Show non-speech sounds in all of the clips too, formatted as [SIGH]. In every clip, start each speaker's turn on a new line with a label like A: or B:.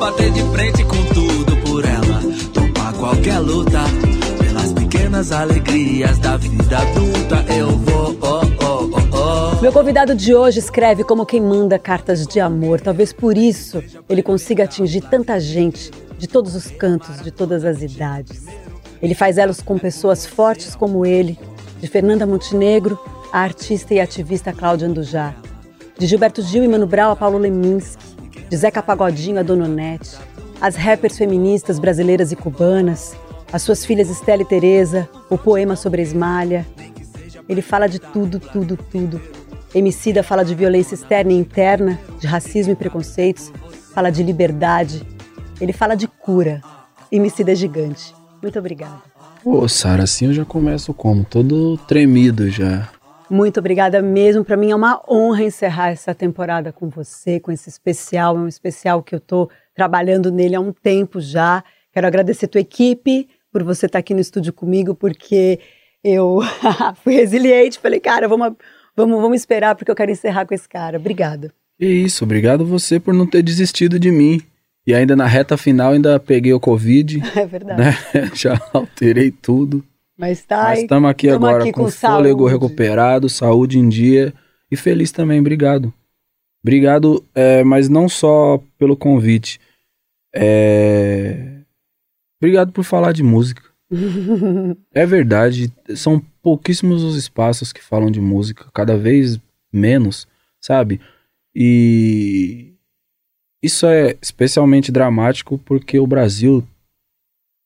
A: bater de frente com tudo por ela. Topar qualquer luta. Pelas pequenas alegrias da vida adulta. Eu vou, oh, oh, oh, oh.
B: Meu convidado de hoje escreve como quem manda cartas de amor. Talvez por isso ele consiga atingir tanta gente, de todos os cantos, de todas as idades. Ele faz elos com pessoas fortes como ele, de Fernanda Montenegro, a artista e ativista Cláudia Andujá, de Gilberto Gil e Mano Brown a Paulo Leminski, de Zeca Pagodinho a Dona Nete, as rappers feministas brasileiras e cubanas, as suas filhas Estela e Teresa, o poema sobre a esmalha. Ele fala de tudo, tudo, tudo. Emicida fala de violência externa e interna, de racismo e preconceitos, fala de liberdade. Ele fala de cura. Emicida é gigante. Muito obrigada.
C: Ô, Sara, assim eu já começo como? Todo tremido já.
B: Muito obrigada mesmo. Para mim é uma honra encerrar essa temporada com você, com esse especial. É um especial que eu estou trabalhando nele há um tempo já. Quero agradecer a tua equipe por você estar aqui no estúdio comigo, porque eu [LAUGHS] fui resiliente. Falei, cara, vamos, vamos, vamos esperar, porque eu quero encerrar com esse cara. Obrigada.
C: Que isso, obrigado você por não ter desistido de mim. E ainda na reta final ainda peguei o Covid. [LAUGHS]
B: É verdade.
C: Né? [LAUGHS] Já alterei tudo.
B: Mas tá.
C: Mas estamos aqui agora aqui com, com fôlego recuperado, saúde em dia e feliz também. Obrigado. Obrigado, é, mas não só pelo convite. É... Obrigado por falar de música. [LAUGHS] é verdade, são pouquíssimos os espaços que falam de música, cada vez menos, sabe? E isso é especialmente dramático porque o Brasil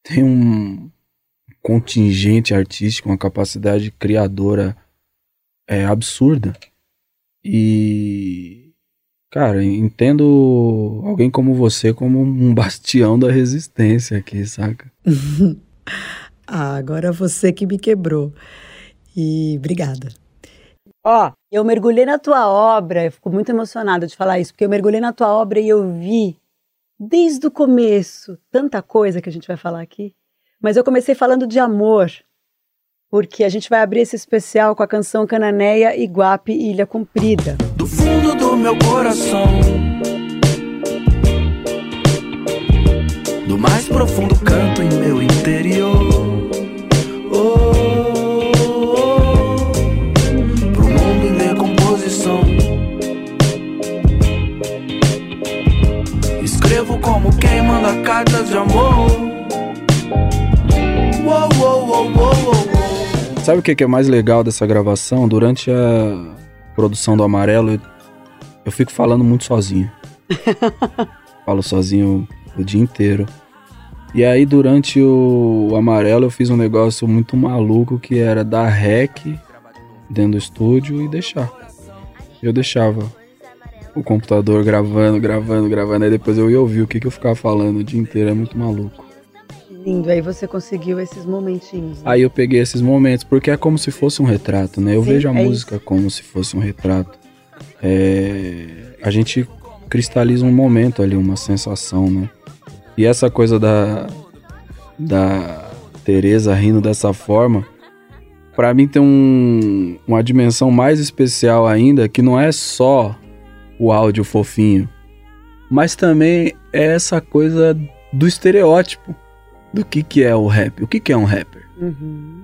C: tem um contingente artístico, uma capacidade criadora é, absurda. E, cara, entendo alguém como você como um [LAUGHS] bastião da resistência aqui, saca? [LAUGHS]
B: ah, agora você que me quebrou. E obrigada. Ó, oh, eu mergulhei na tua obra, eu fico muito emocionada de falar isso, porque eu mergulhei na tua obra e eu vi desde o começo tanta coisa que a gente vai falar aqui. Mas eu comecei falando de amor, porque a gente vai abrir esse especial com a canção Cananeia, Iguape e Ilha Comprida.
A: Do fundo do meu coração, do mais profundo canto em meu interior. Oh, pro mundo em decomposição. Escrevo como quem manda cartas de amor.
C: Sabe o que é mais legal dessa gravação? Durante a produção do Amarelo, eu, eu fico falando muito sozinho. [LAUGHS] Falo sozinho o dia inteiro. E aí, durante o, o Amarelo, eu fiz um negócio muito maluco que era dar rec dentro do estúdio e deixar. Eu deixava o computador gravando, gravando, gravando. Aí depois eu ia ouvir o que, que eu ficava falando o dia inteiro. É muito maluco
B: lindo. Aí você conseguiu esses momentinhos. Né?
C: Aí eu peguei esses momentos, porque é como se fosse um retrato, né? Eu Sim, vejo a é música isso. como se fosse um retrato. É... A gente cristaliza um momento ali, uma sensação, né? E essa coisa da, da Tereza rindo dessa forma, para mim tem um, uma dimensão mais especial ainda, que não é só o áudio fofinho, mas também é essa coisa do estereótipo do que, que é o rap, o que, que é um rapper. Uhum.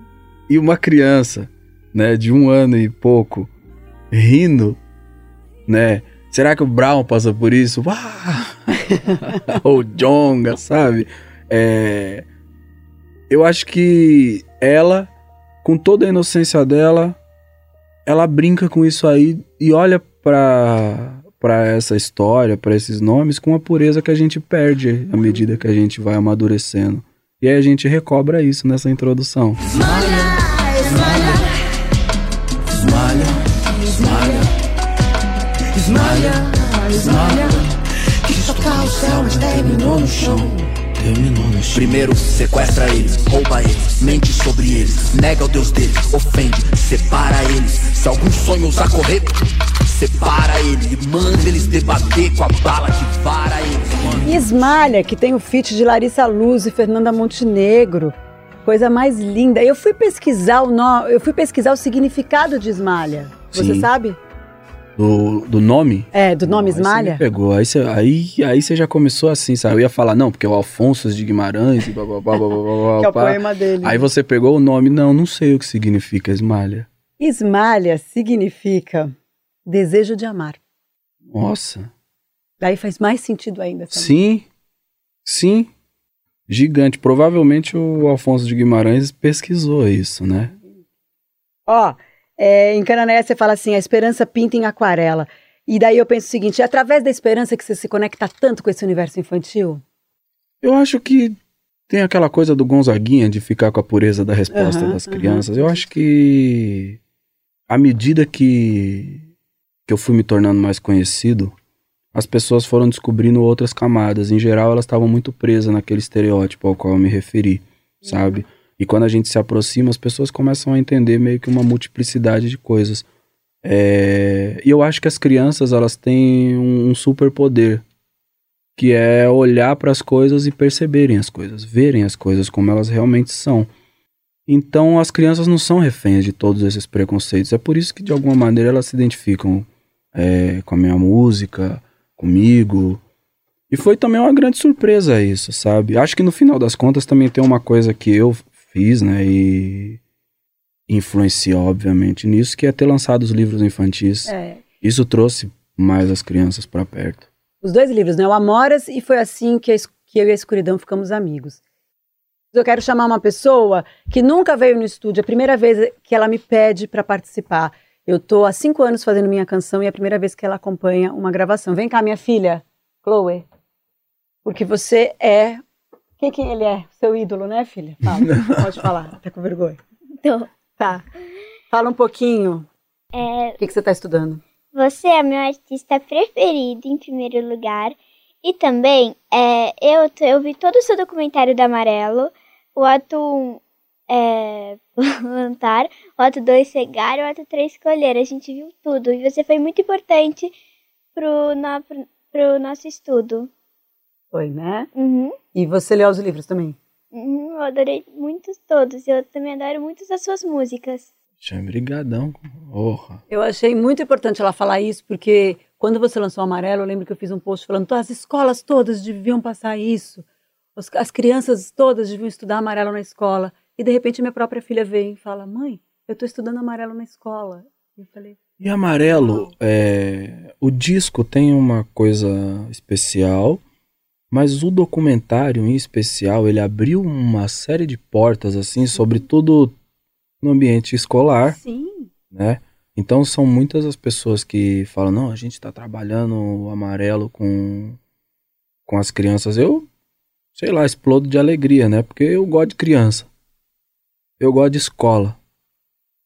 C: E uma criança, né, de um ano e pouco, rindo, né? Será que o Brown passa por isso? [LAUGHS] Ou Jonga, sabe? É... Eu acho que ela, com toda a inocência dela, ela brinca com isso aí e olha pra, pra essa história, para esses nomes, com a pureza que a gente perde à medida que a gente vai amadurecendo. E aí a gente recobra isso nessa introdução.
A: Primeiro sequestra eles, rouba eles, mente sobre eles, nega o Deus deles, ofende, separa eles. Se algum sonho usar correr, separa ele, manda eles debater com a bala que vara eles.
B: E Esmalha, que tem o feat de Larissa Luz e Fernanda Montenegro. Coisa mais linda. Eu fui pesquisar o no... eu fui pesquisar o significado de Esmalha. Você
C: Sim.
B: sabe?
C: Do, do nome?
B: É, do nome
C: Aí você me
B: Esmalha?
C: pegou. Aí você, aí, aí você já começou assim, sabe? Eu ia falar, não, porque é o Alfonso de Guimarães e blá, blá, blá, blá, blá, blá, [LAUGHS]
B: Que é o poema dele.
C: Aí você pegou o nome, não, não sei o que significa esmalha.
B: Esmalha significa desejo de amar.
C: Nossa.
B: Daí faz mais sentido ainda. Sabe?
C: Sim, sim. Gigante. Provavelmente o Alfonso de Guimarães pesquisou isso, né?
B: Ó, é, em Canané você fala assim, a esperança pinta em aquarela. E daí eu penso o seguinte, é através da esperança que você se conecta tanto com esse universo infantil?
C: Eu acho que tem aquela coisa do Gonzaguinha de ficar com a pureza da resposta
B: Aham,
C: das crianças. Eu acho que à medida que, que eu fui me tornando mais conhecido, as pessoas foram descobrindo outras camadas. Em geral, elas estavam muito presas naquele estereótipo ao qual eu me referi, sabe? E quando a gente se aproxima, as pessoas começam a entender meio que uma multiplicidade de coisas. É, E eu acho que as crianças, elas têm um, um superpoder, que é olhar para as coisas e perceberem as coisas, verem as coisas como elas realmente são. Então, as crianças não são reféns de todos esses preconceitos. É por isso que, de alguma maneira, elas se identificam é, com a minha música, comigo. E foi também uma grande surpresa isso, sabe? Acho que no final das contas também tem uma coisa que eu fiz, né? E influencia, obviamente, nisso, que é ter lançado os livros infantis.
B: É.
C: Isso trouxe mais as crianças para perto.
B: Os dois livros, né? O Amoras e foi assim que, que eu e a escuridão ficamos amigos. Eu quero chamar uma pessoa que nunca veio no estúdio, é a primeira vez que ela me pede para participar. Eu tô há cinco anos fazendo minha canção e é a primeira vez que ela acompanha uma gravação. Vem cá, minha filha, Chloe. Porque você é. Quem que ele é? Seu ídolo, né, filha? Fala. [LAUGHS] Pode falar, tá com vergonha.
D: Tô.
B: Tá. Fala um pouquinho.
D: É,
B: O que, que você tá estudando?
D: você é meu artista preferido, em primeiro lugar. E também, é, eu, eu vi todo o seu documentário da Amarelo. O ato 1 é [LAUGHS] plantar, o ato 2 cegar e o ato 3 escolher. A gente viu tudo. E você foi muito importante pro, no, pro, pro nosso estudo.
B: Foi, né?
D: Uhum.
B: E você leu os livros também?
D: Uhum, eu adorei muitos todos. Eu também adoro muitas das suas músicas.
C: Tchau, brigadão. Porra.
B: Eu achei muito importante ela falar isso, porque quando você lançou o Amarelo, eu lembro que eu fiz um post falando que as escolas todas deviam passar isso. As crianças todas deviam estudar Amarelo na escola. E de repente minha própria filha vem e fala, mãe, eu estou estudando Amarelo na escola. E eu falei,
C: E amarelo, é, o disco tem uma coisa especial, mas o documentário em especial, ele abriu uma série de portas, assim, sobretudo no ambiente escolar,
B: sim.
C: né? Então são muitas as pessoas que falam, não, a gente está trabalhando o amarelo com, com as crianças. Eu, sei lá, explodo de alegria, né? Porque eu gosto de criança. Eu gosto de escola.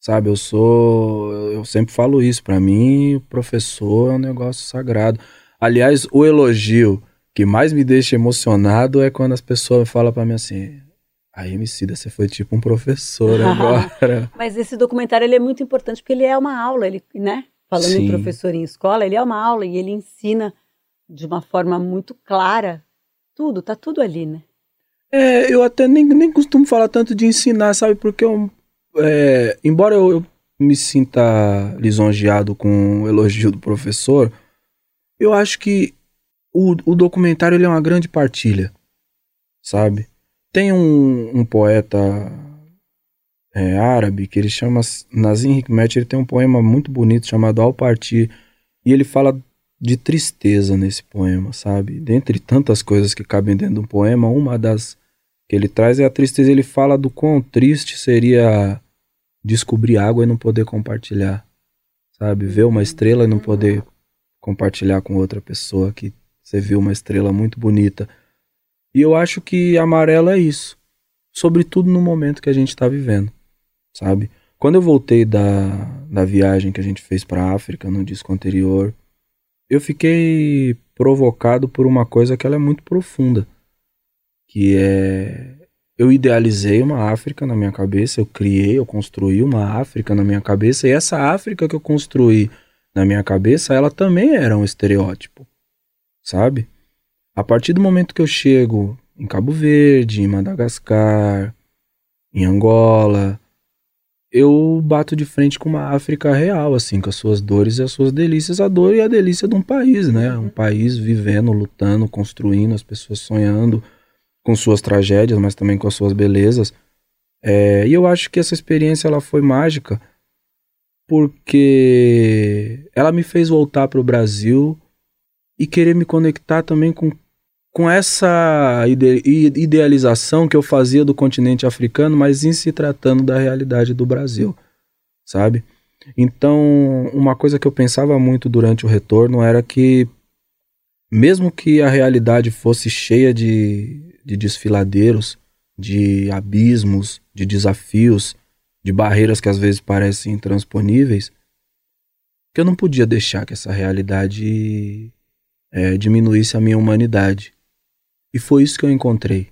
C: Sabe, eu sou. Eu sempre falo isso. Pra mim, o professor é um negócio sagrado. Aliás, o elogio que mais me deixa emocionado é quando as pessoas falam pra mim assim: Aí, Emicida, você foi tipo um professor [LAUGHS] agora.
B: Mas esse documentário ele é muito importante porque ele é uma aula, ele, né? Falando em
C: Sim.
B: professor em escola, ele é uma aula e ele ensina de uma forma muito clara tudo, tá tudo ali, né?
C: É, eu até nem, nem costumo falar tanto de ensinar, sabe? Porque eu, é, embora eu, eu me sinta lisonjeado com o elogio do professor, eu acho que o, o documentário ele é uma grande partilha, sabe? Tem um, um poeta é, árabe que ele chama Nazim Hikmet, ele tem um poema muito bonito chamado Ao Partir, e ele fala de tristeza nesse poema, sabe? Dentre tantas coisas que cabem dentro de um poema, uma das ele traz é a tristeza. Ele fala do quão triste seria descobrir água e não poder compartilhar, sabe? Ver uma estrela e não poder compartilhar com outra pessoa que você viu uma estrela muito bonita. E eu acho que amarelo é isso, sobretudo no momento que a gente está vivendo, sabe? Quando eu voltei da, da viagem que a gente fez para a África no disco anterior, eu fiquei provocado por uma coisa que ela é muito profunda, que é eu idealizei uma África na minha cabeça, eu criei, eu construí uma África na minha cabeça, e essa África que eu construí na minha cabeça, ela também era um estereótipo, sabe? A partir do momento que eu chego em Cabo Verde, em Madagascar, em Angola, eu bato de frente com uma África real, assim, com as suas dores e as suas delícias, a dor e a delícia de um país, né? Um país vivendo, lutando, construindo, as pessoas sonhando, com suas tragédias, mas também com as suas belezas. É, e eu acho que essa experiência ela foi mágica porque ela me fez voltar para o Brasil e querer me conectar também com, com essa ide idealização que eu fazia do continente africano, mas em se tratando da realidade do Brasil, sabe? Então, uma coisa que eu pensava muito durante o retorno era que, mesmo que a realidade fosse cheia de de desfiladeiros, de abismos, de desafios, de barreiras que às vezes parecem intransponíveis, que eu não podia deixar que essa realidade é, diminuísse a minha humanidade. E foi isso que eu encontrei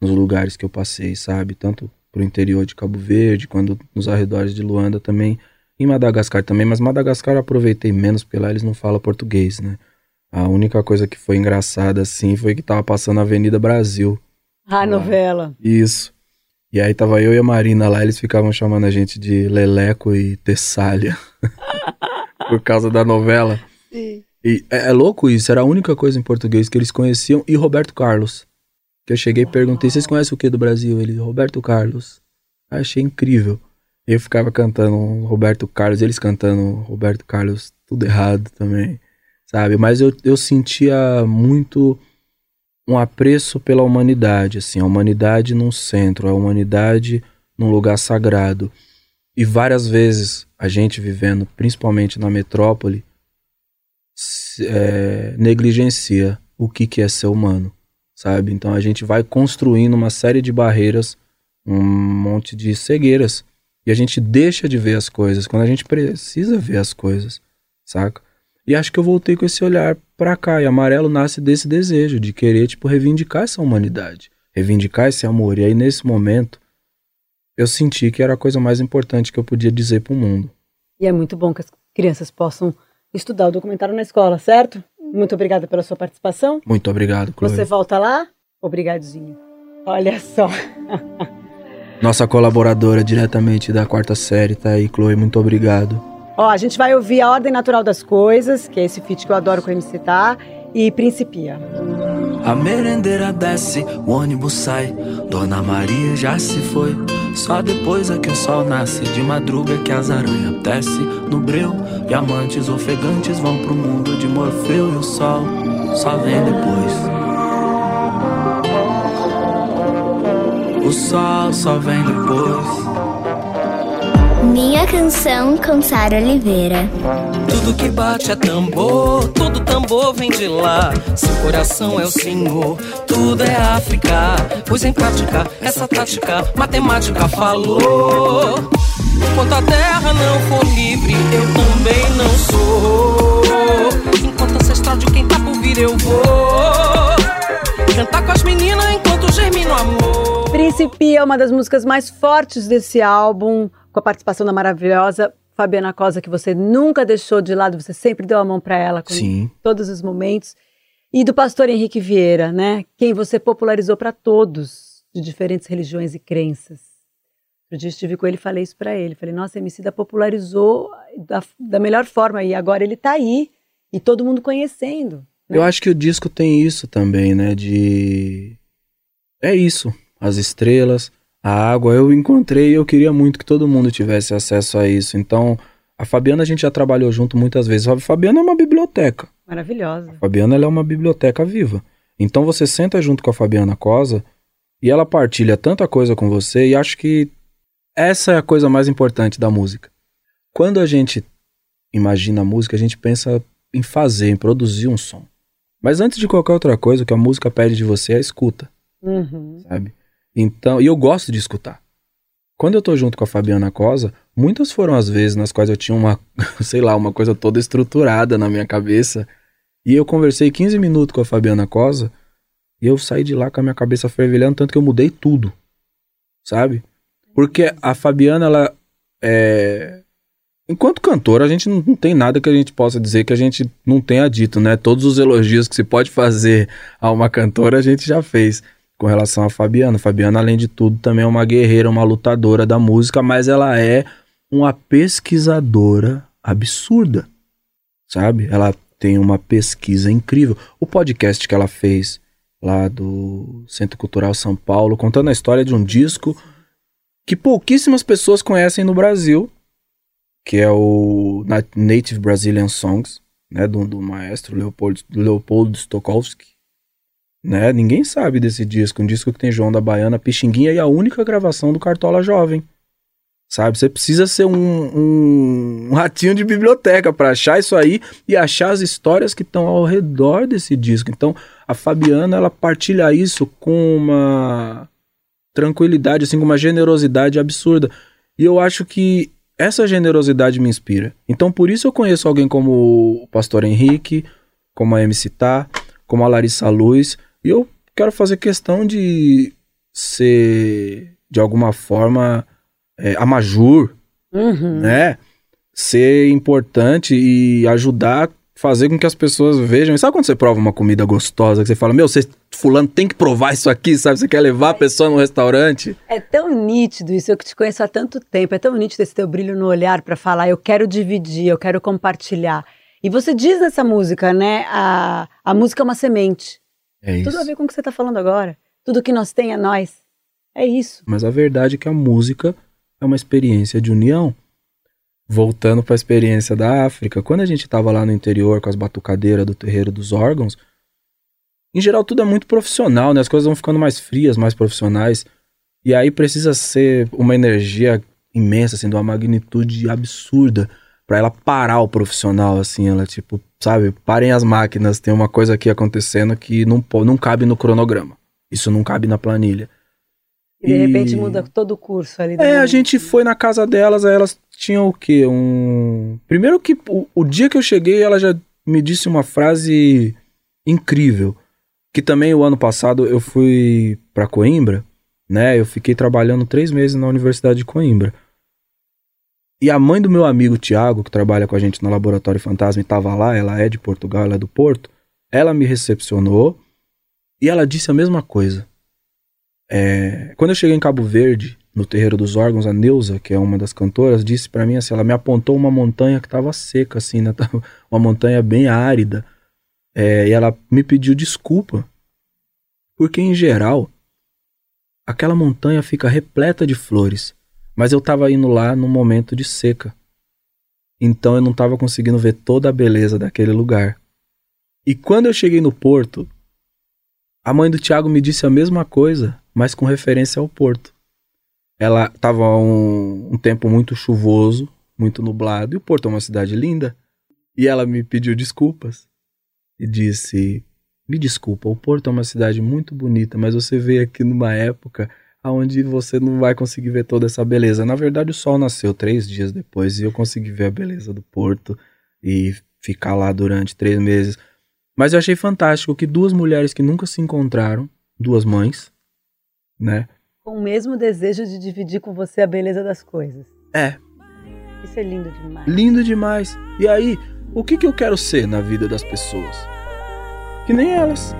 C: nos lugares que eu passei, sabe? Tanto pro interior de Cabo Verde, quando nos arredores de Luanda também, em Madagascar também, mas Madagascar eu aproveitei menos porque lá eles não falam português, né? A única coisa que foi engraçada, assim, foi que tava passando a Avenida Brasil.
B: Ah, lá. novela.
C: Isso. E aí tava eu e a Marina lá, eles ficavam chamando a gente de Leleco e Tessália. [LAUGHS] Por causa da novela. Sim. E é, é, louco isso, era a única coisa em português que eles conheciam. E Roberto Carlos. Que eu cheguei e perguntei, vocês conhecem o que do Brasil? Ele, Roberto Carlos. Eu achei incrível. Eu ficava cantando Roberto Carlos, eles cantando Roberto Carlos, tudo errado também sabe? Mas eu, eu sentia muito um apreço pela humanidade, assim, a humanidade num centro, a humanidade num lugar sagrado. E várias vezes a gente vivendo, principalmente na metrópole, é, negligencia o que, que é ser humano, sabe? Então a gente vai construindo uma série de barreiras, um monte de cegueiras, e a gente deixa de ver as coisas quando a gente precisa ver as coisas, saca? E acho que eu voltei com esse olhar para cá. E amarelo nasce desse desejo de querer, tipo, reivindicar essa humanidade, reivindicar esse amor. E aí, nesse momento, eu senti que era a coisa mais importante que eu podia dizer para o mundo.
B: E é muito bom que as crianças possam estudar o documentário na escola, certo? Muito obrigada pela sua participação.
C: Muito obrigado, Chloe.
B: Você volta lá? Obrigadinho. Olha só. [LAUGHS]
C: Nossa colaboradora diretamente da quarta série tá aí, Chloe. Muito obrigado.
B: Ó, a gente vai ouvir A Ordem Natural das Coisas, que é esse feat que eu adoro com o MC Tá, e Principia.
A: A merendeira desce, o ônibus sai, Dona Maria já se foi. Só depois é que o sol nasce, de madruga que as aranhas desce no breu. E amantes ofegantes vão pro mundo de Morfeu e o sol só vem depois. O sol só vem depois.
D: Minha canção com Sara Oliveira.
A: Tudo que bate é tambor, todo tambor vem de lá. Seu coração é o Senhor, tudo é África. Pois em prática, essa tática, matemática falou. Enquanto a terra não for livre, eu também não sou. Enquanto ancestral de quem tá por vir, eu vou. Cantar com as meninas enquanto germina o amor.
B: Principia é uma das músicas mais fortes desse álbum com a participação da maravilhosa Fabiana Cosa, que você nunca deixou de lado, você sempre deu a mão para ela com Sim. todos os momentos. E do pastor Henrique Vieira, né? Quem você popularizou para todos, de diferentes religiões e crenças. Outro dia estive com ele e falei isso para ele. Falei, nossa, MC da popularizou da, da melhor forma e agora ele tá aí e todo mundo conhecendo.
C: Né? Eu acho que o disco tem isso também, né? De. É isso. As estrelas, a água eu encontrei e eu queria muito que todo mundo tivesse acesso a isso. Então, a Fabiana a gente já trabalhou junto muitas vezes. A Fabiana é uma biblioteca.
B: Maravilhosa. A
C: Fabiana é uma biblioteca viva. Então você senta junto com a Fabiana Cosa e ela partilha tanta coisa com você e acho que essa é a coisa mais importante da música. Quando a gente imagina a música, a gente pensa em fazer, em produzir um som. Mas antes de qualquer outra coisa, o que a música pede de você é a escuta. Uhum. Sabe? Então, e eu gosto de escutar. Quando eu tô junto com a Fabiana Cosa, muitas foram as vezes nas quais eu tinha uma, [LAUGHS] sei lá, uma coisa toda estruturada na minha cabeça. E eu conversei 15 minutos com a Fabiana Cosa E eu saí de lá com a minha cabeça fervilhando, tanto que eu mudei tudo, sabe? Porque a Fabiana, ela é. Enquanto cantora, a gente não, não, tem nada que a gente possa dizer que a gente não tenha dito, né? Todos os elogios que se pode fazer a uma cantora, a gente já fez com relação a Fabiana. Fabiana, além de tudo, também é uma guerreira, uma lutadora da música, mas ela é uma pesquisadora absurda, sabe? Ela tem uma pesquisa incrível. O podcast que ela fez lá do Centro Cultural São Paulo, contando a história de um disco que pouquíssimas pessoas conhecem no Brasil, que é o Native Brazilian Songs, né, do, do maestro Leopoldo, Leopoldo Stokowski. Né? Ninguém sabe desse disco, um disco que tem João da Baiana, Pixinguinha e a única gravação do Cartola Jovem. Sabe? Você precisa ser um, um, um ratinho de biblioteca para achar isso aí e achar as histórias que estão ao redor desse disco. Então, a Fabiana, ela partilha isso com uma tranquilidade, assim, com uma generosidade absurda. E eu acho que essa generosidade me inspira. Então, por isso eu conheço alguém como o Pastor Henrique, como a MC Tá, como a Larissa Luz. E eu quero fazer questão de ser, de alguma forma, é, a Majur, uhum. né? Ser importante e ajudar fazer com que as pessoas vejam. sabe quando você prova uma comida gostosa, que você fala, meu, você, fulano tem que provar isso aqui, sabe? Você quer levar a pessoa no restaurante.
B: É tão nítido isso, eu que te conheço há tanto tempo, é tão nítido esse teu brilho no olhar para falar, eu quero dividir, eu quero compartilhar. E você diz nessa música, né, a, a música é uma semente.
C: É.
B: Tudo a ver com o que você tá falando agora. Tudo que nós tem é nós. É isso.
C: Mas a verdade é que a música é uma experiência de união. Voltando para a experiência da África, quando a gente estava lá no interior com as batucadeiras do terreiro dos órgãos, em geral tudo é muito profissional, né? As coisas vão ficando mais frias, mais profissionais. E aí precisa ser uma energia imensa, assim, de uma magnitude absurda para ela parar o profissional, assim, ela tipo, sabe, parem as máquinas, tem uma coisa aqui acontecendo que não, não cabe no cronograma. Isso não cabe na planilha.
B: E de e... repente muda todo o curso ali.
C: É, a gente foi na casa delas, aí elas tinham o quê? Um. Primeiro que o, o dia que eu cheguei, ela já me disse uma frase incrível. Que também o ano passado eu fui para Coimbra, né? Eu fiquei trabalhando três meses na Universidade de Coimbra. E a mãe do meu amigo Tiago, que trabalha com a gente no Laboratório Fantasma e estava lá, ela é de Portugal, ela é do Porto, ela me recepcionou e ela disse a mesma coisa. É, quando eu cheguei em Cabo Verde, no terreiro dos órgãos, a Neuza, que é uma das cantoras, disse para mim assim, ela me apontou uma montanha que estava seca, assim, né? [LAUGHS] uma montanha bem árida, é, e ela me pediu desculpa, porque em geral aquela montanha fica repleta de flores, mas eu estava indo lá num momento de seca, então eu não estava conseguindo ver toda a beleza daquele lugar. E quando eu cheguei no porto, a mãe do Tiago me disse a mesma coisa, mas com referência ao porto. Ela estava um, um tempo muito chuvoso, muito nublado, e o Porto é uma cidade linda. E ela me pediu desculpas e disse: Me desculpa, o Porto é uma cidade muito bonita, mas você veio aqui numa época onde você não vai conseguir ver toda essa beleza. Na verdade, o sol nasceu três dias depois e eu consegui ver a beleza do Porto e ficar lá durante três meses. Mas eu achei fantástico que duas mulheres que nunca se encontraram, duas mães, né?
B: Com o mesmo desejo de dividir com você a beleza das coisas.
C: É.
B: Isso é lindo demais.
C: Lindo demais. E aí, o que, que eu quero ser na vida das pessoas? Que nem elas.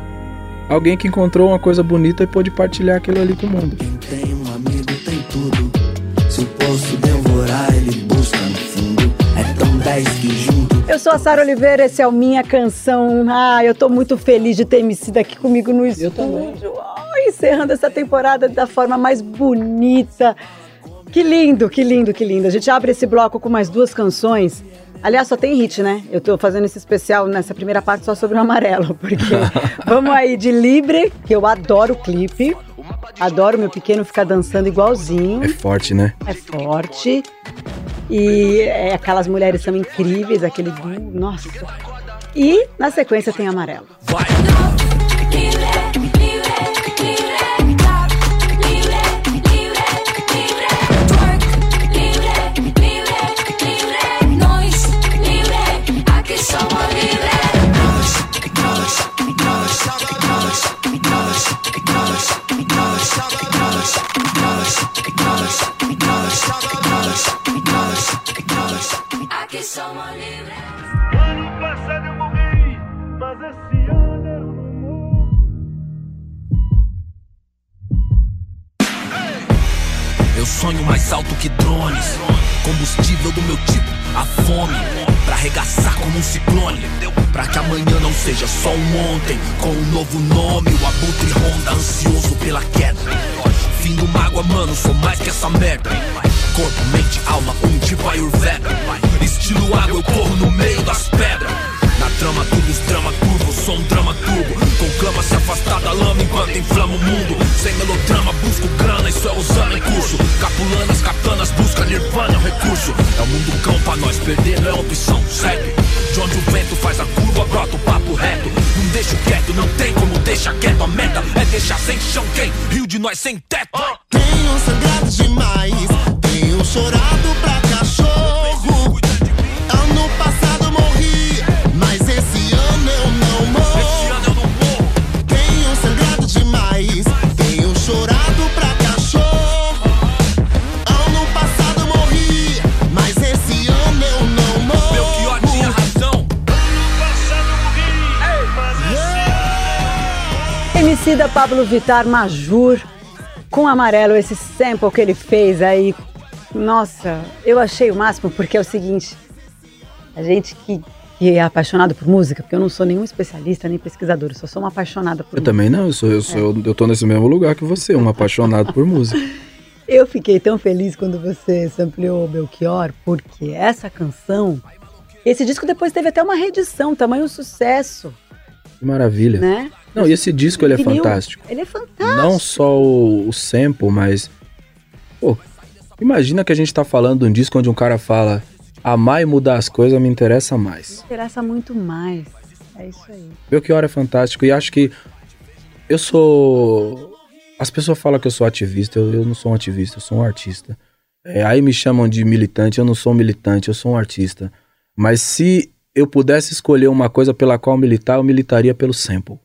C: Alguém que encontrou uma coisa bonita e pôde partilhar aquilo ali com o mundo.
A: Quem tem um amigo tem tudo. Se eu posso devorar, ele busca no fundo. É tão 10 que junto.
B: Eu sou a Sara Oliveira, esse é o Minha Canção. Ah, eu tô muito feliz de ter me sido aqui comigo no estúdio. Eu também encerrando essa temporada da forma mais bonita. Que lindo, que lindo, que lindo. A gente abre esse bloco com mais duas canções. Aliás, só tem hit, né? Eu tô fazendo esse especial nessa primeira parte só sobre o amarelo, [LAUGHS] porque vamos aí de Libre, que eu adoro o clipe. Adoro meu pequeno ficar dançando igualzinho.
C: É forte, né?
B: É forte. E é, aquelas mulheres são incríveis, aquele nossa. E na sequência tem amarelo. Vai. Aqui. Ano passado eu morri, mas.
A: Eu sonho mais alto que drones. Combustível do meu tipo, a fome pra arregaçar como um ciclone. Pra que amanhã não seja só um ontem. Com um novo nome, o Abutre Honda, ansioso pela queda. Fim do mágoa, mano, sou mais que essa merda. Corpo, mente, alma, um tipo Ayurveda. Estilo água, eu corro no meio das pedras. Na trama, tudo os drama curvo, sou um drama turbo. Conclama se afastar da lama enquanto inflama o mundo. Sem melodrama, busco grana, isso é usando em curso. Capulanas, katanas, busca nirvana, é um recurso. É o mundo cão pra nós, perder não é opção, segue. De onde o vento faz a curva, brota o papo reto. Não deixo quieto, não tem como deixar quieto. A meta é deixar sem chão quem? Rio de nós sem teto.
E: Tenho sangrado demais, chorado pra cachorro. Ano passado morri, mas esse ano eu não morro.
A: Esse ano eu não morro.
E: Tenho sangrado demais, tenho chorado pra cachorro. Ano passado morri, mas esse ano eu não
A: Belchior tinha
E: morro.
A: razão.
B: Emicida Pablo Vitar Majur com amarelo, esse sample que ele fez aí. Nossa, eu achei o máximo porque é o seguinte: a gente que, que é apaixonado por música, porque eu não sou nenhum especialista nem pesquisador, eu só sou uma apaixonada por
C: Eu
B: música.
C: também não, eu, sou, eu, sou, eu tô nesse mesmo lugar que você, um apaixonado por música. [LAUGHS]
B: Eu fiquei tão feliz quando você ampliou o Belchior, porque essa canção. Esse disco depois teve até uma reedição, tamanho sucesso,
C: Que maravilha.
B: né?
C: Não, e esse disco ele é fantástico.
B: Ele é fantástico.
C: Não só o, o sample, mas. Pô, imagina que a gente tá falando de um disco onde um cara fala: amar e mudar as coisas me interessa mais.
B: interessa muito mais. É isso aí.
C: Belchior é fantástico e acho que eu sou. As pessoas falam que eu sou ativista, eu, eu não sou um ativista, eu sou um artista. É, aí me chamam de militante, eu não sou um militante, eu sou um artista. Mas se eu pudesse escolher uma coisa pela qual militar, eu militaria pelo sample.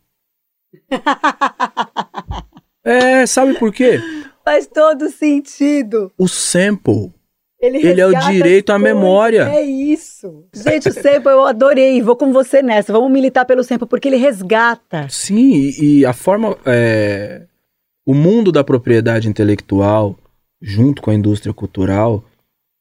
C: [LAUGHS] É, sabe por quê?
B: Faz todo sentido.
C: O sample
B: Ele,
C: Ele é o direito à memória.
B: É isso. Gente, o sample eu adorei. Vou com você nessa. Vamos militar pelo sample, porque ele resgata.
C: Sim, e, e a forma. é, o mundo da propriedade intelectual, junto com a indústria cultural,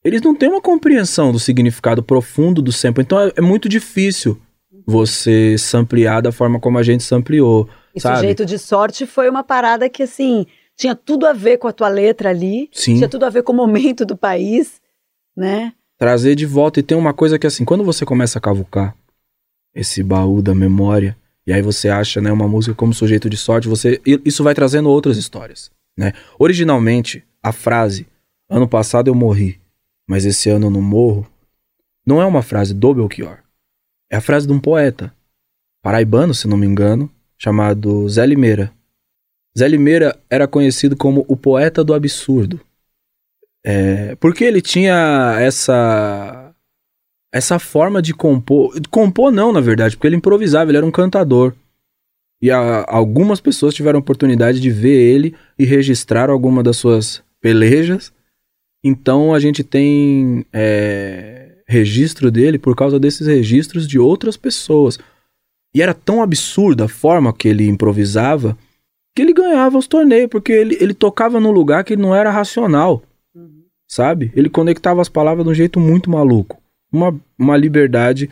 C: eles não têm uma compreensão do significado profundo do sample. Então é, é muito difícil você samplear da forma como a gente sampleou.
B: E
C: sabe?
B: sujeito de sorte foi uma parada que, assim, tinha tudo a ver com a tua letra ali.
C: Sim.
B: Tinha tudo a ver com o momento do país, né?
C: Trazer de volta. E tem uma coisa que, assim, quando você começa a cavucar esse baú da memória, e aí você acha, né, uma música como sujeito de sorte, você isso vai trazendo outras histórias, né? Originalmente, a frase ano passado eu morri, mas esse ano eu não morro, não é uma frase do Belchior. É a frase de um poeta paraibano, se não me engano, chamado Zé Limeira. Zé Limeira era conhecido como o poeta do absurdo. É, porque ele tinha essa essa forma de compor, compor não, na verdade, porque ele improvisava, ele era um cantador. E a- algumas pessoas tiveram a oportunidade de ver ele e registrar alguma das suas pelejas. Então a gente tem é, registro dele por causa desses registros de outras pessoas. E era tão absurda a forma que ele improvisava que ele ganhava os torneios, porque ele, ele tocava num lugar que não era racional, sabe? Ele conectava as palavras de um jeito muito maluco. Uma, uma liberdade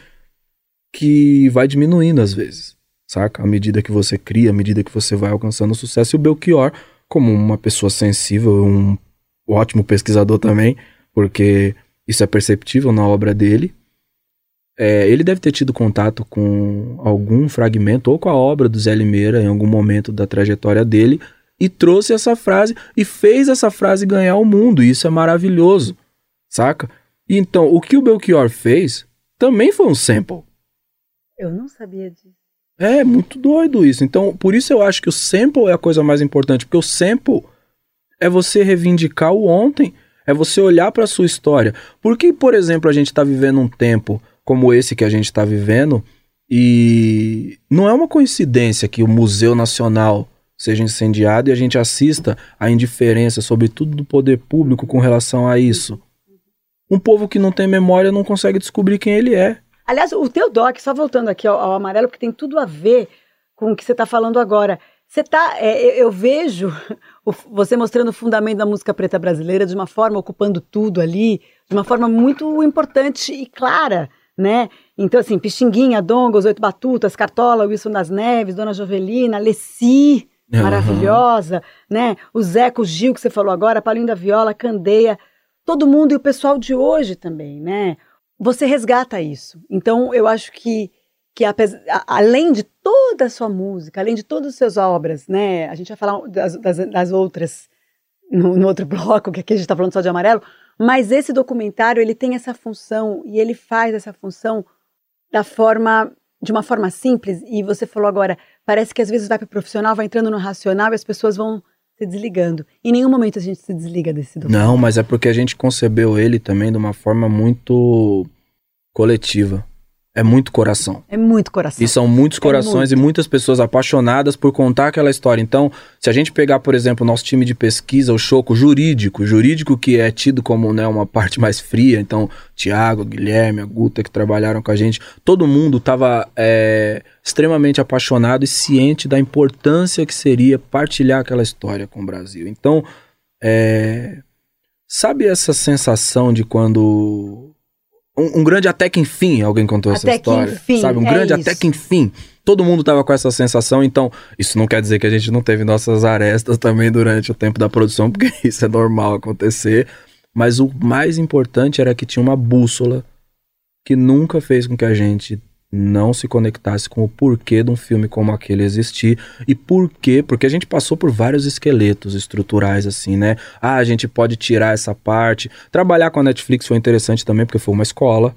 C: que vai diminuindo às vezes, saca? À medida que você cria, à medida que você vai alcançando o sucesso. E o Belchior, como uma pessoa sensível, um ótimo pesquisador também, porque isso é perceptível na obra dele, é, ele deve ter tido contato com algum fragmento ou com a obra do Zé Limeira em algum momento da trajetória dele e trouxe essa frase e fez essa frase ganhar o mundo. E isso é maravilhoso, saca? E então, o que o Belchior fez também foi um sample.
B: Eu não sabia disso.
C: É muito doido isso. Então, por isso eu acho que o sample é a coisa mais importante, porque o sample é você reivindicar o ontem, é você olhar para sua história. Por que, por exemplo, a gente está vivendo um tempo como esse que a gente está vivendo e não é uma coincidência que o Museu Nacional seja incendiado e a gente assista à indiferença, sobretudo do poder público, com relação a isso. Um povo que não tem memória não consegue descobrir quem ele é.
B: Aliás, o teu doc, só voltando aqui ao, ao amarelo, porque tem tudo a ver com o que você está falando agora. Você tá, é, eu vejo [LAUGHS] você mostrando o fundamento da música preta brasileira de uma forma ocupando tudo ali, de uma forma muito importante e clara, né? Então, assim, Pixinguinha, Dongos, Oito Batutas, Cartola, Wilson das Neves, Dona Jovelina, Leci, uhum. maravilhosa, né? O Zeco Gil, que você falou agora, Paulinho da Viola, Candeia, todo mundo e o pessoal de hoje também, né? Você resgata isso. Então, eu acho que, que além de toda a sua música, além de todas as suas obras, né? A gente vai falar das, das, das outras no, no, outro bloco, que aqui a gente está falando só de amarelo, mas esse documentário, ele tem essa função e ele faz essa função da forma de uma forma simples. E você falou agora, parece que às vezes vai para profissional, vai entrando no racional e as pessoas vão se desligando. Em nenhum momento a gente se desliga desse documentário.
C: Não, mas é porque a gente concebeu ele também de uma forma muito coletiva. É muito coração.
B: É muito coração.
C: E são muitos é corações é e muitas pessoas apaixonadas por contar aquela história. Então, se a gente pegar, por exemplo, o nosso time de pesquisa, o Choco jurídico, jurídico que é tido como né, uma parte mais fria, então, Tiago, Guilherme, a Guta que trabalharam com a gente, todo mundo estava é, extremamente apaixonado e ciente da importância que seria partilhar aquela história com o Brasil. Então, é, sabe essa sensação de quando um, um, grande até que enfim, alguém contou até essa história. Enfim, sabe? Um é grande isso. até que enfim. Todo mundo tava com essa sensação, então isso não quer dizer que a gente não teve nossas arestas [LAUGHS] também durante o tempo da produção, porque [LAUGHS] isso é normal acontecer. Mas o mais importante era que tinha uma bússola que nunca fez com que a gente não se conectasse com o porquê de um filme como aquele existir e por quê, porque a gente passou por vários esqueletos estruturais assim, né? Ah, a gente pode tirar essa parte. Trabalhar com a Netflix foi interessante também porque foi uma escola,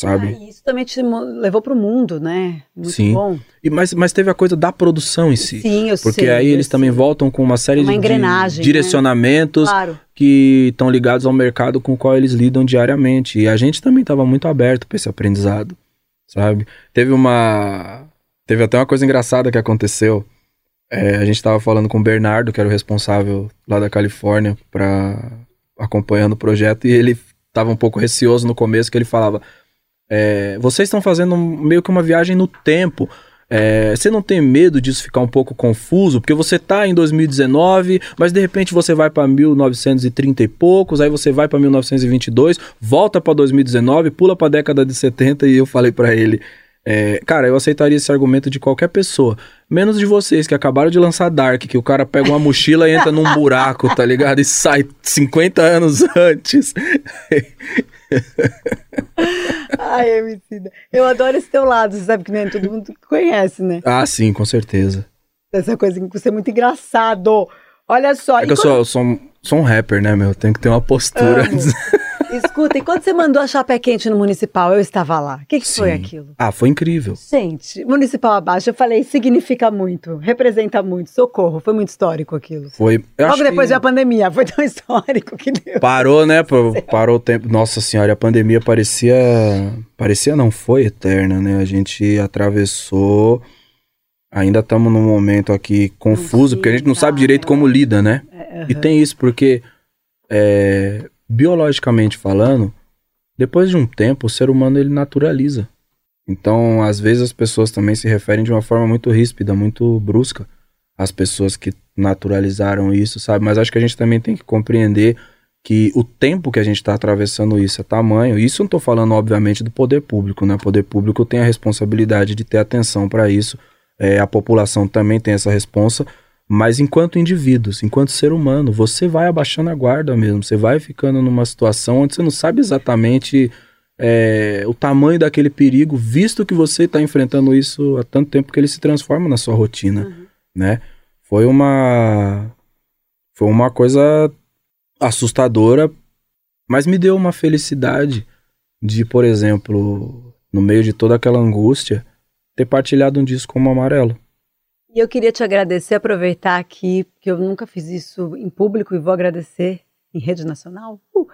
C: sabe?
B: Ah, isso também te levou para o mundo, né? Muito Sim. bom.
C: E mas, mas teve a coisa da produção em si.
B: Sim, eu
C: porque
B: sei.
C: Porque aí eles sei. também voltam com uma série uma de, de né? direcionamentos né? claro. que estão ligados ao mercado com o qual eles lidam diariamente. E a gente também estava muito aberto para esse aprendizado sabe? Teve uma. Teve até uma coisa engraçada que aconteceu. É, a gente estava falando com o Bernardo, que era o responsável lá da Califórnia, para acompanhando o projeto, e ele estava um pouco receoso no começo, que ele falava: é, vocês estão fazendo meio que uma viagem no tempo. É, você não tem medo disso ficar um pouco confuso? Porque você tá em 2019, mas de repente você vai para 1930 e poucos, aí você vai para 1922, volta para 2019, pula para a década de 70 e eu falei para ele, é, cara, eu aceitaria esse argumento de qualquer pessoa. Menos de vocês que acabaram de lançar Dark, que o cara pega uma mochila e entra num buraco, tá ligado? E sai 50 anos antes.
B: Ai, Emicida. Eu adoro esse teu lado, você sabe que nem todo mundo conhece, né?
C: Ah, sim, com certeza.
B: Essa coisa que você é muito engraçado. Olha só.
C: É que eu quando... sou, sou, sou, um rapper, né, meu? Tenho que ter uma postura. [LAUGHS]
B: Escuta, e quando você mandou a chapé quente no municipal, eu estava lá. O que, que foi aquilo?
C: Ah, foi incrível.
B: Gente, municipal abaixo, eu falei, significa muito, representa muito, socorro. Foi muito histórico aquilo.
C: Foi.
B: Logo depois que... a pandemia, foi tão histórico que deu.
C: Parou, né? Parou o tempo. Nossa senhora, a pandemia parecia. Parecia não foi eterna, né? A gente atravessou. Ainda estamos num momento aqui confuso, Sim, porque a gente não tá, sabe direito é. como lida, né? É, uhum. E tem isso, porque. É, biologicamente falando, depois de um tempo, o ser humano ele naturaliza. Então, às vezes as pessoas também se referem de uma forma muito ríspida, muito brusca às pessoas que naturalizaram isso, sabe? Mas acho que a gente também tem que compreender que o tempo que a gente está atravessando isso é tamanho. Isso não estou falando, obviamente, do poder público, né? O poder público tem a responsabilidade de ter atenção para isso. É, a população também tem essa responsa, mas enquanto indivíduos, enquanto ser humano, você vai abaixando a guarda mesmo. Você vai ficando numa situação onde você não sabe exatamente é, o tamanho daquele perigo, visto que você está enfrentando isso há tanto tempo que ele se transforma na sua rotina, uhum. né? Foi uma foi uma coisa assustadora, mas me deu uma felicidade de, por exemplo, no meio de toda aquela angústia, ter partilhado um disco como Amarelo.
B: E eu queria te agradecer, aproveitar aqui, porque eu nunca fiz isso em público e vou agradecer em rede nacional, uh,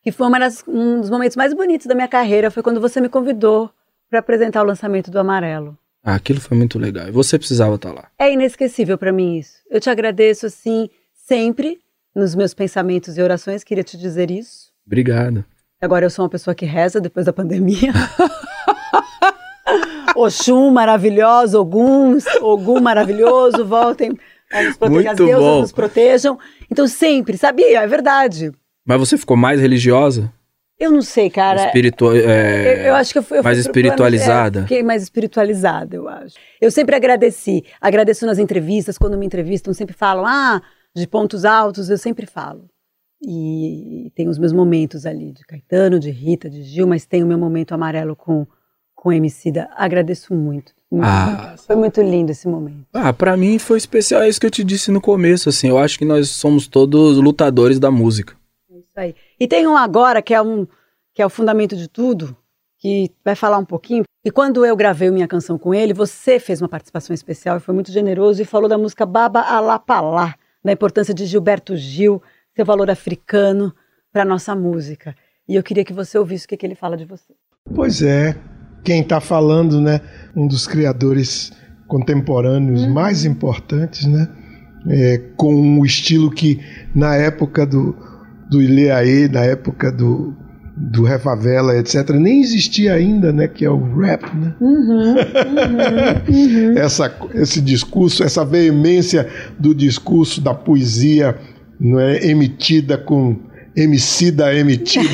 B: que foi das, um dos momentos mais bonitos da minha carreira, foi quando você me convidou para apresentar o lançamento do Amarelo.
C: Ah, aquilo foi muito legal. E você precisava estar lá.
B: É inesquecível para mim isso. Eu te agradeço, assim, sempre, nos meus pensamentos e orações, queria te dizer isso.
C: Obrigado.
B: Agora eu sou uma pessoa que reza depois da pandemia. [LAUGHS] Oxum maravilhoso, Ogum, Ogum maravilhoso, voltem a nos proteger,
C: Muito
B: as deusas
C: bom.
B: nos protejam. Então sempre, sabia, é verdade.
C: Mas você ficou mais religiosa?
B: Eu não sei, cara.
C: Espiritua- é,
B: Eu, eu acho que eu fui. eu
C: mais
B: fui pro plano-
C: espiritualizada?
B: é, fiquei mais espiritualizada, eu acho. Eu sempre agradeci. Agradeço nas entrevistas, quando me entrevistam, sempre falam, ah, de pontos altos, eu sempre falo. E tem os meus momentos ali, de Caetano, de Rita, de Gil, mas tem o meu momento amarelo com, com Emicida. Agradeço muito.
C: Ah.
B: Foi muito lindo esse momento.
C: Ah, pra mim foi especial, é isso que eu te disse no começo, assim, eu acho que nós somos todos lutadores da música.
B: Isso aí. E tem um agora que é um que é o fundamento de tudo, que vai falar um pouquinho. E quando eu gravei minha canção com ele, você fez uma participação especial e foi muito generoso e falou da música Baba Alapalá, da importância de Gilberto Gil, seu valor africano para nossa música. E eu queria que você ouvisse o que, que ele fala de você.
F: Pois é, quem está falando, né? Um dos criadores contemporâneos mais importantes, né? É, com um estilo que na época do, do Ileaê, na época do, do Refavela, etc., nem existia ainda, né? Que é o rap, né? [LAUGHS] essa, esse discurso, essa veemência do discurso, da poesia, não é emitida com emicida emitida.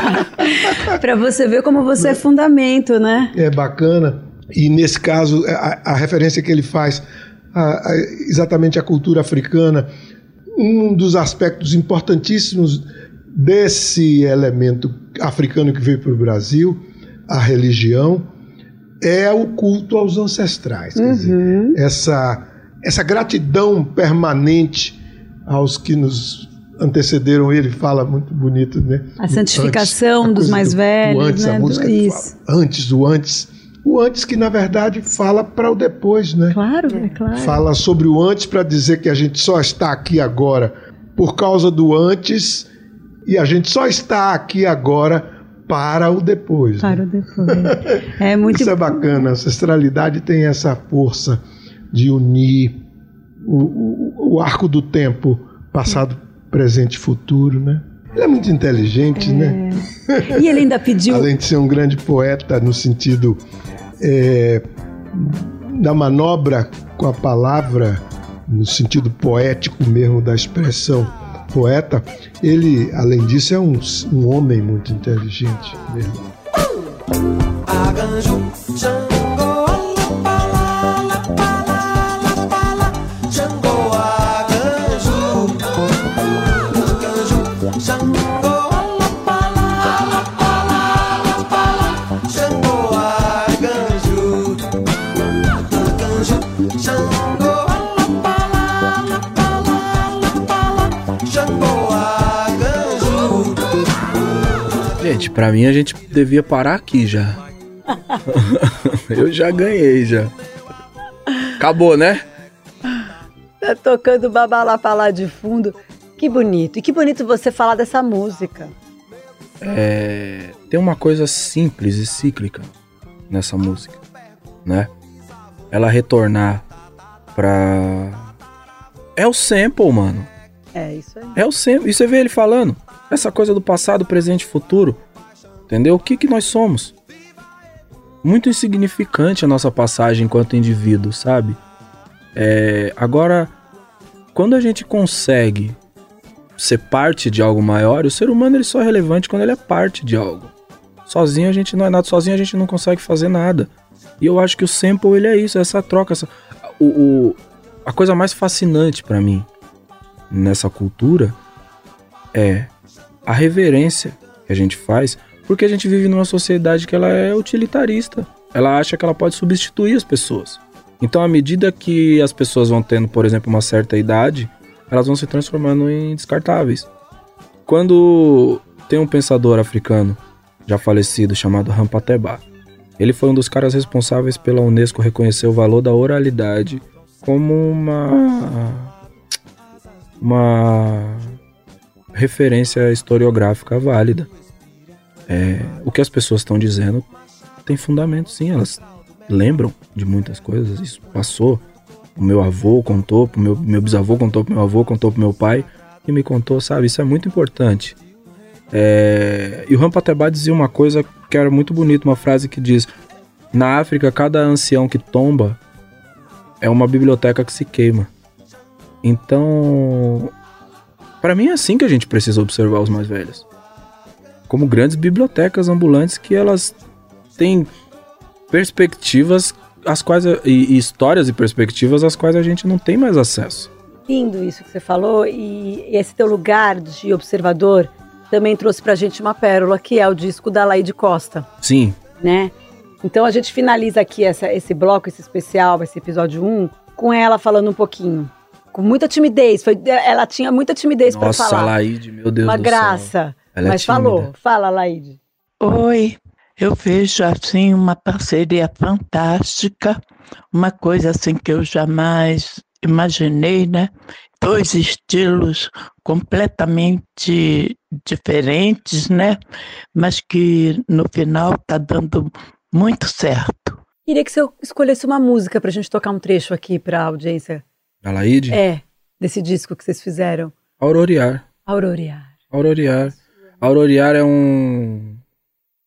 F: [LAUGHS]
B: para você ver como você é fundamento, né?
F: é bacana. E nesse caso, a, a referência que ele faz a- a- exatamente à cultura africana, um dos aspectos importantíssimos desse elemento africano que veio para o Brasil, a religião, é o culto aos ancestrais. Quer dizer, essa, essa gratidão permanente aos que nos antecederam. Ele fala muito bonito, né?
B: A santificação
F: Antes, a
B: dos mais
F: do-
B: velhos,
F: O antes,
B: né?
F: a
B: Do-
F: música que
B: isso.
F: fala antes, o antes. O antes que, na verdade, fala para o depois, né?
B: Claro, é claro.
F: Fala sobre o antes para dizer que a gente só está aqui agora por causa do antes e a gente só está aqui agora para o depois. né?
B: Para o depois. É [LAUGHS] muito
F: Isso é bacana. A ancestralidade tem essa força de unir o, o- o arco do tempo, passado, presente e futuro, né? Ele é muito inteligente, né?
B: E ele ainda pediu. [LAUGHS]
F: Além de ser um grande poeta no sentido é, da manobra com a palavra, no sentido poético mesmo da expressão poeta, ele, além disso, é um, um homem muito inteligente mesmo.
C: Pra mim a gente devia parar aqui já. [LAUGHS] eu já ganhei já. Acabou, né?
B: Tá tocando babalapalá de fundo. Que bonito. E que bonito você falar dessa música.
C: É, tem uma coisa simples e cíclica nessa música, né? Ela retornar pra. É o sample, mano.
B: É isso aí.
C: É o sample. E você vê ele falando. Essa coisa do passado, presente e futuro. Entendeu? O que, que nós somos? Muito insignificante a nossa passagem enquanto indivíduo, sabe? É, agora, quando a gente consegue ser parte de algo maior, o ser humano ele só é relevante quando ele é parte de algo. Sozinho a gente não é nada, sozinho a gente não consegue fazer nada. E eu acho que o sample ele é isso, é essa troca, essa, o, o- a coisa mais fascinante pra mim nessa cultura é a reverência que a gente faz, porque a gente vive numa sociedade que ela é utilitarista. Ela acha que ela pode substituir as pessoas. Então, à medida que as pessoas vão tendo, por exemplo, uma certa idade, elas vão se transformando em descartáveis. Quando tem um pensador africano já falecido chamado Rampateba, ele foi um dos caras responsáveis pela Unesco reconhecer o valor da oralidade como uma uma referência historiográfica válida. É, o que as pessoas estão dizendo tem fundamento, sim. Elas lembram de muitas coisas. Isso passou. O meu avô contou, pro meu, meu bisavô contou pro meu avô, contou pro meu pai e me contou, sabe? Isso é muito importante. É, e o Rampatebá dizia uma coisa que era muito bonita, uma frase que diz: Na África, cada ancião que tomba é uma biblioteca que se queima. Então, para mim é assim que a gente precisa observar os mais velhos. Como grandes bibliotecas ambulantes que elas têm perspectivas as quais e, histórias e perspectivas às quais a gente não tem mais acesso.
B: Lindo isso que você falou e esse teu lugar de observador também trouxe pra gente uma pérola que é o disco da Laide Costa.
C: Sim.
B: Né? Então a gente finaliza aqui essa, esse bloco, esse especial, esse episódio 1, com ela falando um pouquinho. Com muita timidez. Foi, ela tinha muita timidez para falar.
C: Nossa, Laide, meu Deus
B: Uma
C: do
B: graça.
C: Ela é
B: Mas
C: tímida.
B: falou. Fala, Laide.
G: Oi, eu vejo assim uma parceria fantástica, uma coisa assim que eu jamais imaginei, né? Dois estilos completamente diferentes, né? Mas que no final tá dando muito certo.
B: Queria que você escolhesse uma música pra gente tocar um trecho aqui pra audiência.
C: A Laide?
B: É, desse disco que vocês fizeram.
C: Aurorear.
B: Aurorear.
C: Aurorear. Aurorear é um.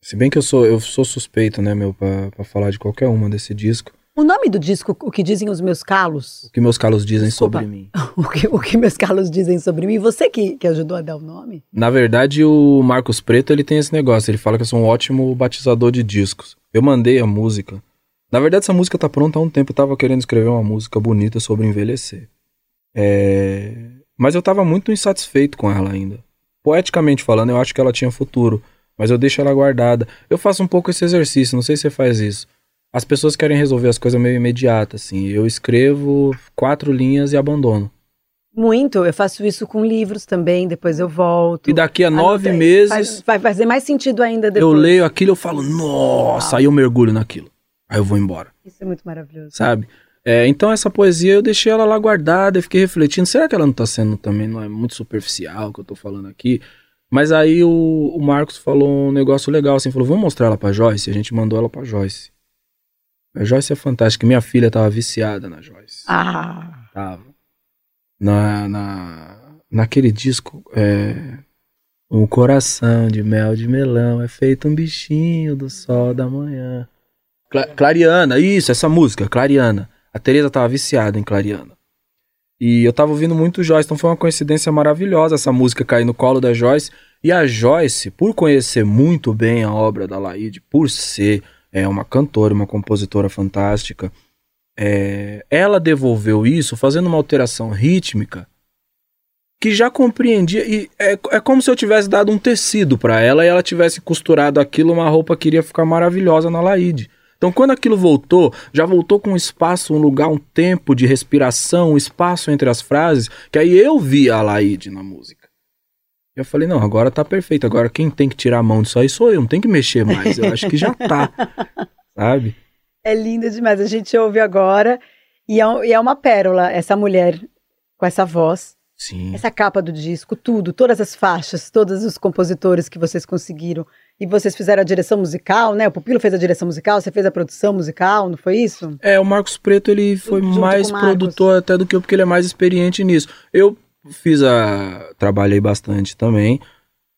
C: Se bem que eu sou, eu sou suspeito, né, meu, pra, pra falar de qualquer uma desse disco.
B: O nome do disco, O que Dizem os Meus Calos,
C: O que meus calos dizem
B: Desculpa.
C: sobre mim. [LAUGHS]
B: o que, o que Meus Calos Dizem sobre mim, você que, que ajudou a dar o nome?
C: Na verdade, o Marcos Preto, ele tem esse negócio. Ele fala que eu sou um ótimo batizador de discos. Eu mandei a música. Na verdade, essa música tá pronta há um tempo. Eu tava querendo escrever uma música bonita sobre envelhecer. É... Mas eu tava muito insatisfeito com ela ainda. Poeticamente falando, eu acho que ela tinha futuro. Mas eu deixo ela guardada. Eu faço um pouco esse exercício, não sei se você faz isso. As pessoas querem resolver as coisas meio imediata, assim. Eu escrevo quatro linhas e abandono.
B: Muito, eu faço isso com livros também, depois eu volto.
C: E daqui a nove meses.
B: Faz- vai fazer mais sentido ainda depois.
C: Eu leio aquilo e eu falo, nossa, aí eu mergulho naquilo. Aí eu vou embora,
B: Isso é muito maravilhoso.
C: sabe? É, então essa poesia eu deixei ela lá guardada e fiquei refletindo, será que ela não tá sendo também, não é muito superficial o que eu tô falando aqui? Mas aí o, o Marcos falou um negócio legal, assim, falou, vamos mostrar ela pra Joyce? A gente mandou ela pra Joyce. A Joyce é fantástica, minha filha tava viciada na Joyce.
B: Ah,
C: Tava. Na, na, naquele disco, é. Um coração de mel de melão é feito um bichinho do sol da manhã. Cla- Clariana, isso, essa música, Clariana. A Tereza tava viciada em Clariana. E eu tava ouvindo muito Joyce, então foi uma coincidência maravilhosa essa música cair no colo da Joyce. E a Joyce, por conhecer muito bem a obra da Laide, por ser é, uma cantora, uma compositora fantástica, é, ela devolveu isso fazendo uma alteração rítmica que já compreendia e é, é como se eu tivesse dado um tecido para ela e ela tivesse costurado aquilo uma roupa que iria ficar maravilhosa na Laide. Então quando aquilo voltou, já voltou com um espaço, um lugar, um tempo de respiração, um espaço entre as frases, que aí eu vi a Laide na música. Eu falei, não, agora tá perfeito. Agora quem tem que tirar a mão disso aí sou eu, não tem que mexer mais. Eu acho que já tá. [LAUGHS] Sabe?
B: é linda demais. A gente ouve agora e é, e é uma pérola essa mulher com essa voz,
C: Sim.
B: essa capa do disco, tudo, todas as faixas, todos os compositores que vocês conseguiram. E vocês fizeram a direção musical, né? O Pupilo fez a direção musical, você fez a produção musical, não foi isso?
C: É, o Marcos Preto ele foi
B: Junto
C: mais produtor até do que eu, porque ele é mais experiente nisso. Eu fiz a. Trabalhei bastante também.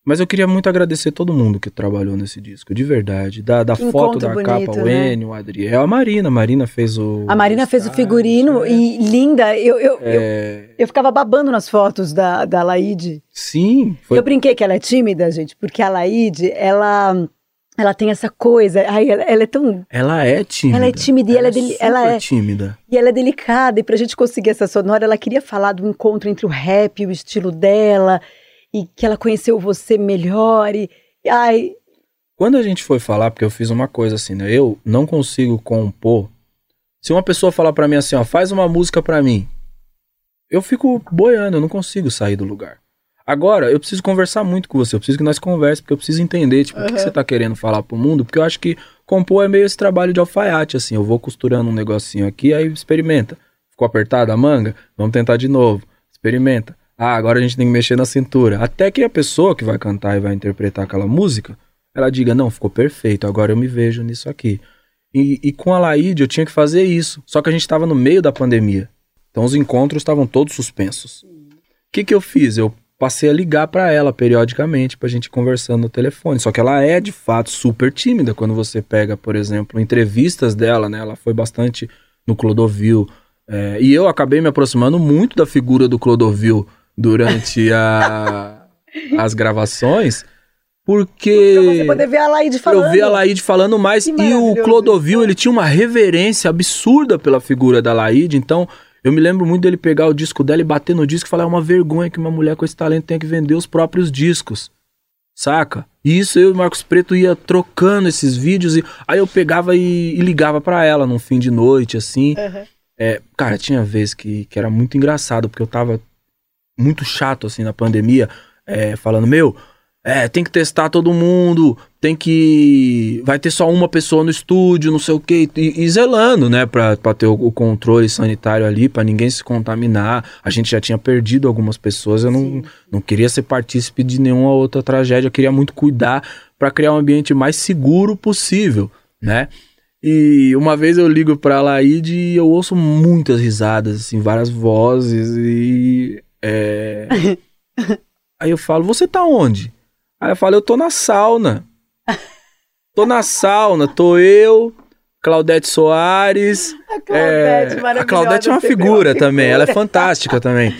C: Mas eu queria muito agradecer todo mundo que trabalhou nesse disco, de verdade. Da, da foto da
B: bonito,
C: capa, o
B: né?
C: Enio, o Adriel, a Marina. A Marina fez o.
B: A Marina fez o figurino
C: é.
B: e linda. Eu, eu, eu,
C: É,
B: eu ficava babando nas fotos da, da Laide.
C: sim, foi.
B: Eu brinquei que ela é tímida, gente, porque a Laide, ela, ela tem essa coisa. Ai, ela, ela é tão.
C: Ela é tímida.
B: Ela é tímida e ela é deli- ela
C: super
B: é-
C: tímida.
B: E ela é delicada. E pra gente conseguir essa sonora, ela queria falar do encontro entre o rap e o estilo dela. E que ela conheceu você melhor. E. Ai,
C: Quando a gente foi falar, porque eu fiz uma coisa assim, né? Eu não consigo compor. Se uma pessoa falar pra mim assim, ó, faz uma música pra mim, eu fico boiando, eu não consigo sair do lugar. Agora, eu preciso conversar muito com você, eu preciso que nós conversemos, porque eu preciso entender, tipo, o que, que você tá querendo falar pro mundo, porque eu acho que compor é meio esse trabalho de alfaiate, assim, eu vou costurando um negocinho aqui, aí experimenta. Ficou apertada a manga? Vamos tentar de novo. Experimenta. Ah, agora a gente tem que mexer na cintura. Até que a pessoa que vai cantar e vai interpretar aquela música, ela diga, não, ficou perfeito, agora eu me vejo nisso aqui. E, e com a Laíde eu tinha que fazer isso. Só que a gente estava no meio da pandemia. Então os encontros estavam todos suspensos. O que, que eu fiz? Eu passei a ligar para ela periodicamente pra gente conversando no telefone. Só que ela é de fato super tímida quando você pega, por exemplo, entrevistas dela, né? Ela foi bastante no Clodovil. É, e eu acabei me aproximando muito da figura do Clodovil durante a, as gravações. Porque.
B: Pra você poder ver a Laide falando.
C: Eu vi a Laide falando mais. E o Clodovil, ele tinha uma reverência absurda pela figura da Laide. Então, eu me lembro muito dele pegar o disco dela e bater no disco e falar: é uma vergonha que uma mulher com esse talento tenha que vender os próprios discos. Saca? E isso eu e o Marcos Preto ia trocando esses vídeos. e Aí eu pegava e, e ligava pra ela num fim de noite, assim. É, cara, tinha vezes que, que era muito engraçado, porque eu tava muito chato, assim, na pandemia, é, falando, meu, é, tem que testar todo mundo, tem que. Vai ter só uma pessoa no estúdio, não sei o quê, e, e zelando, né, pra, pra ter o, o controle sanitário ali, pra ninguém se contaminar. A gente já tinha perdido algumas pessoas, eu não, não queria ser partícipe de nenhuma outra tragédia, eu queria muito cuidar pra criar um ambiente mais seguro possível, né? E uma vez eu ligo pra Laide e eu ouço muitas risadas, assim, várias vozes e. é, Aí eu falo, você tá onde? Aí eu falo, eu tô na sauna. [LAUGHS] Tô na sauna, tô eu, Claudete Soares.
B: A Claudete,
C: é,
B: maravilhosa,
C: a Claudete é uma figura também, ela é fantástica também.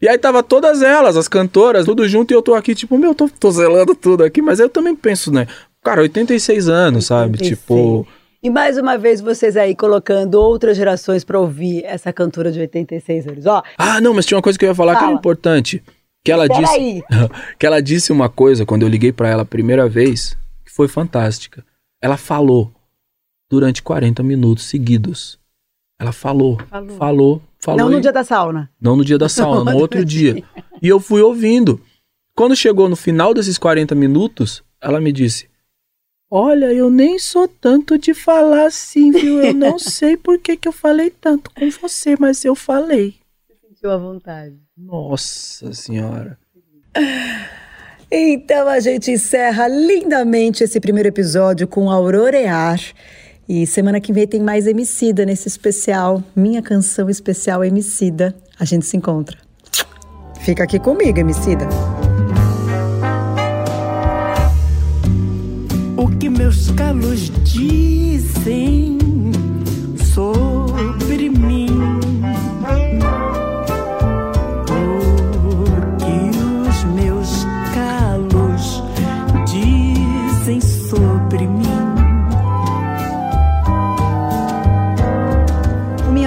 C: E aí tava todas elas, as cantoras, tudo junto, e eu tô aqui, tipo, meu, tô, tô zelando tudo aqui, mas eu também penso, né? Cara, 86 anos, sabe?
B: 86.
C: Tipo,
B: E mais uma vez vocês aí colocando outras gerações pra ouvir essa cantora de 86 anos. Ó,
C: Ah, não, mas tinha uma coisa que eu ia falar que era
B: Fala.
C: importante. Que ela
B: Espera
C: disse.
B: aí. [LAUGHS]
C: que ela disse uma coisa quando eu liguei pra ela a primeira vez, que foi fantástica. Ela falou durante 40 minutos seguidos. Ela falou,
B: Falou.
C: falou, falou.
B: não no
C: e-
B: dia da sauna.
C: não no dia da [LAUGHS] sauna, no
B: outro
C: outro dia. E eu fui ouvindo. Quando chegou no final desses 40 minutos, ela me disse: Olha, eu nem sou tanto de falar assim, viu? Eu não [LAUGHS] sei por que, que eu falei tanto com você, mas eu falei.
B: Sentiu à vontade.
C: Nossa senhora.
B: Então a gente encerra lindamente esse primeiro episódio com Aurora Ear. E semana que vem tem mais Emicida nesse especial, minha canção especial Emicida. A gente se encontra. Fica aqui comigo, Emicida.
G: O que meus calos dizem